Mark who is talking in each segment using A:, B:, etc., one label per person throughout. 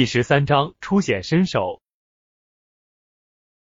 A: 第十三章初显身手。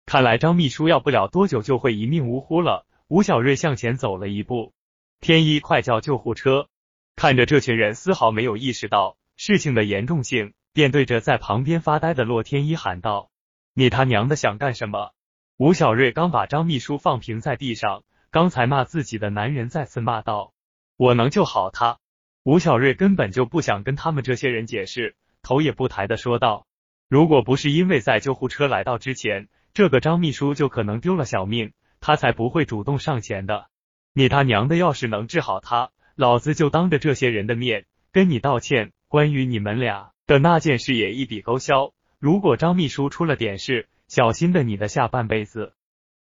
A: 看来张秘书要不了多久就会一命呜呼了。吴小瑞向前走了一步，天一，快叫救护车！看着这群人丝毫没有意识到事情的严重性，便对着在旁边发呆的洛天一喊道：“你他娘的想干什么？”吴小瑞刚把张秘书放平在地上，刚才骂自己的男人再次骂道：“我能救好他。”吴小瑞根本就不想跟他们这些人解释。头也不抬的说道：“如果不是因为在救护车来到之前，这个张秘书就可能丢了小命，他才不会主动上前的。你他娘的，要是能治好他，老子就当着这些人的面跟你道歉。关于你们俩的那件事也一笔勾销。如果张秘书出了点事，小心的你的下半辈子。”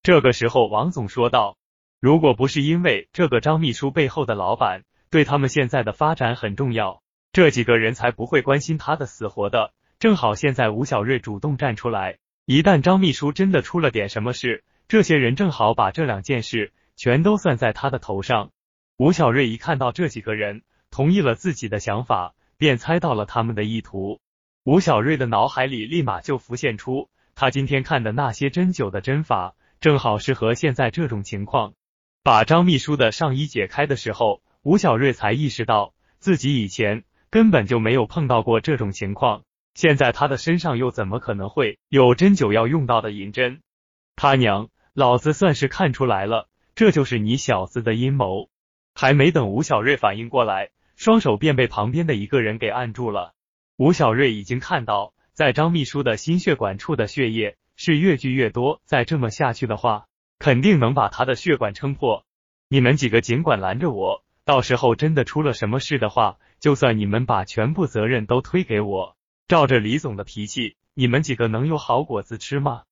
A: 这个时候，王总说道：“如果不是因为这个张秘书背后的老板对他们现在的发展很重要。”这几个人才不会关心他的死活的。正好现在吴小瑞主动站出来，一旦张秘书真的出了点什么事，这些人正好把这两件事全都算在他的头上。吴小瑞一看到这几个人同意了自己的想法，便猜到了他们的意图。吴小瑞的脑海里立马就浮现出他今天看的那些针灸的针法，正好适合现在这种情况。把张秘书的上衣解开的时候，吴小瑞才意识到自己以前。根本就没有碰到过这种情况，现在他的身上又怎么可能会有针灸要用到的银针？他娘，老子算是看出来了，这就是你小子的阴谋！还没等吴小瑞反应过来，双手便被旁边的一个人给按住了。吴小瑞已经看到，在张秘书的心血管处的血液是越聚越多，再这么下去的话，肯定能把他的血管撑破。你们几个尽管拦着我，到时候真的出了什么事的话。就算你们把全部责任都推给我，照着李总的脾气，你们几个能有好果子吃吗？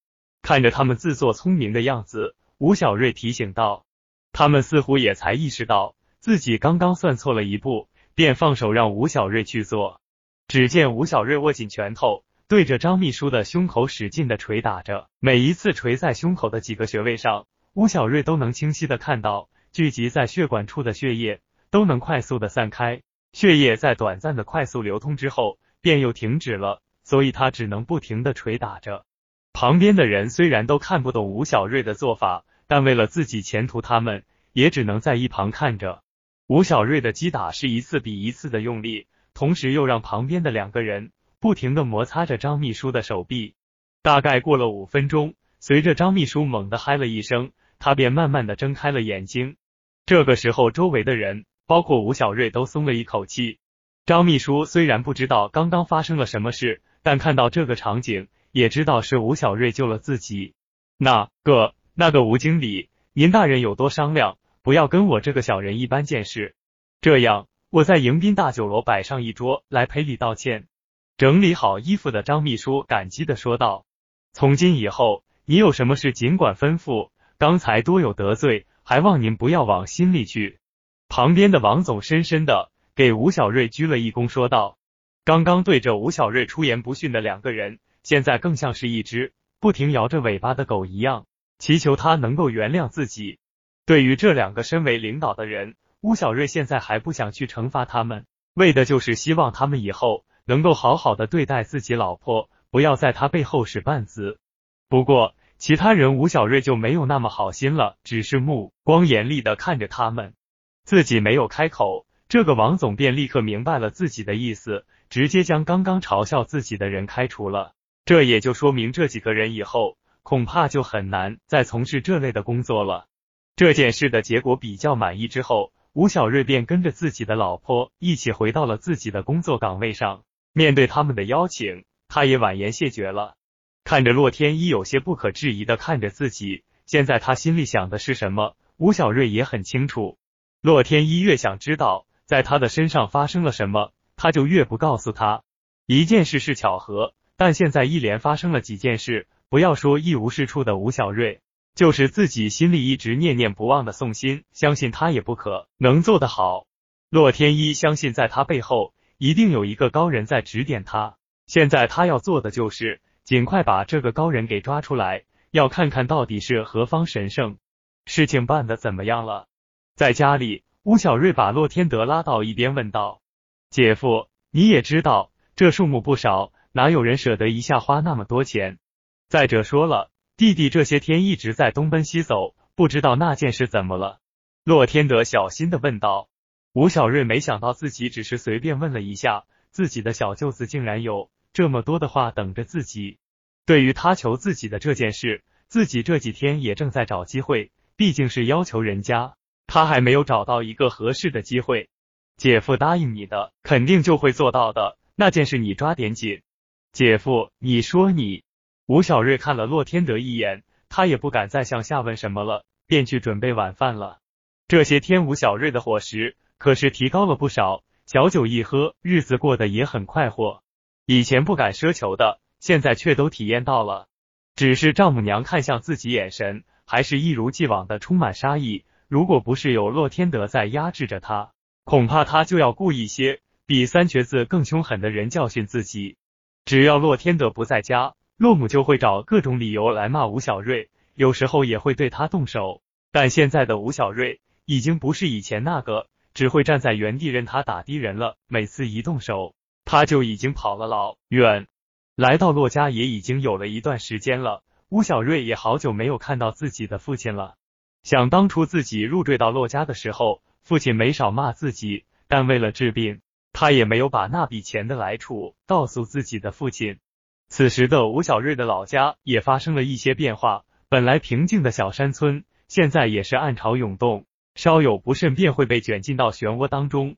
A: 看着他们自作聪明的样子，吴小瑞提醒道。他们似乎也才意识到自己刚刚算错了一步，便放手让吴小瑞去做。只见吴小瑞握紧拳头，对着张秘书的胸口使劲的捶打着，每一次捶在胸口的几个穴位上，吴小瑞都能清晰的看到聚集在血管处的血液都能快速的散开。血液在短暂的快速流通之后，便又停止了，所以他只能不停的捶打着。旁边的人虽然都看不懂吴小瑞的做法，但为了自己前途，他们也只能在一旁看着。吴小瑞的击打是一次比一次的用力，同时又让旁边的两个人不停的摩擦着张秘书的手臂。大概过了五分钟，随着张秘书猛地嗨了一声，他便慢慢的睁开了眼睛。这个时候，周围的人。包括吴小瑞都松了一口气。张秘书虽然不知道刚刚发生了什么事，但看到这个场景，也知道是吴小瑞救了自己。那个那个吴经理，您大人有多商量，不要跟我这个小人一般见识。这样，我在迎宾大酒楼摆上一桌来赔礼道歉。整理好衣服的张秘书感激的说道：“从今以后，你有什么事尽管吩咐。刚才多有得罪，还望您不要往心里去。”旁边的王总深深的给吴小瑞鞠了一躬，说道：“刚刚对着吴小瑞出言不逊的两个人，现在更像是一只不停摇着尾巴的狗一样，祈求他能够原谅自己。对于这两个身为领导的人，吴小瑞现在还不想去惩罚他们，为的就是希望他们以后能够好好的对待自己老婆，不要在他背后使绊子。不过其他人，吴小瑞就没有那么好心了，只是目光严厉的看着他们。”自己没有开口，这个王总便立刻明白了自己的意思，直接将刚刚嘲笑自己的人开除了。这也就说明这几个人以后恐怕就很难再从事这类的工作了。这件事的结果比较满意之后，吴小瑞便跟着自己的老婆一起回到了自己的工作岗位上。面对他们的邀请，他也婉言谢绝了。看着洛天依有些不可置疑的看着自己，现在他心里想的是什么，吴小瑞也很清楚。洛天依越想知道在他的身上发生了什么，他就越不告诉他。一件事是巧合，但现在一连发生了几件事，不要说一无是处的吴小瑞，就是自己心里一直念念不忘的宋鑫，相信他也不可能做得好。洛天依相信在他背后一定有一个高人在指点他，现在他要做的就是尽快把这个高人给抓出来，要看看到底是何方神圣。事情办的怎么样了？在家里，吴小瑞把洛天德拉到一边，问道：“姐夫，你也知道这数目不少，哪有人舍得一下花那么多钱？再者说了，弟弟这些天一直在东奔西走，不知道那件事怎么了。洛天德小心的问道。吴小瑞没想到自己只是随便问了一下，自己的小舅子竟然有这么多的话等着自己。对于他求自己的这件事，自己这几天也正在找机会，毕竟是要求人家，他还没有找到一个合适的机会。姐夫答应你的，肯定就会做到的。那件事你抓点紧。姐夫，你说你？吴小瑞看了洛天德一眼，他也不敢再向下问什么了，便去准备晚饭了。这些天吴小瑞的伙食。可是提高了不少，小酒一喝，日子过得也很快活。以前不敢奢求的，现在却都体验到了。只是丈母娘看向自己眼神，还是一如既往的充满杀意。如果不是有洛天德在压制着他，恐怕他就要雇一些比三瘸子更凶狠的人教训自己。只要洛天德不在家，洛母就会找各种理由来骂吴小瑞，有时候也会对他动手。但现在的吴小瑞已经不是以前那个。只会站在原地任他打的人了。每次一动手，他就已经跑了老远。来到骆家也已经有了一段时间了，吴小瑞也好久没有看到自己的父亲了。想当初自己入赘到骆家的时候，父亲没少骂自己，但为了治病，他也没有把那笔钱的来处告诉自己的父亲。此时的吴小瑞的老家也发生了一些变化，本来平静的小山村，现在也是暗潮涌动。稍有不慎，便会被卷进到漩涡当中。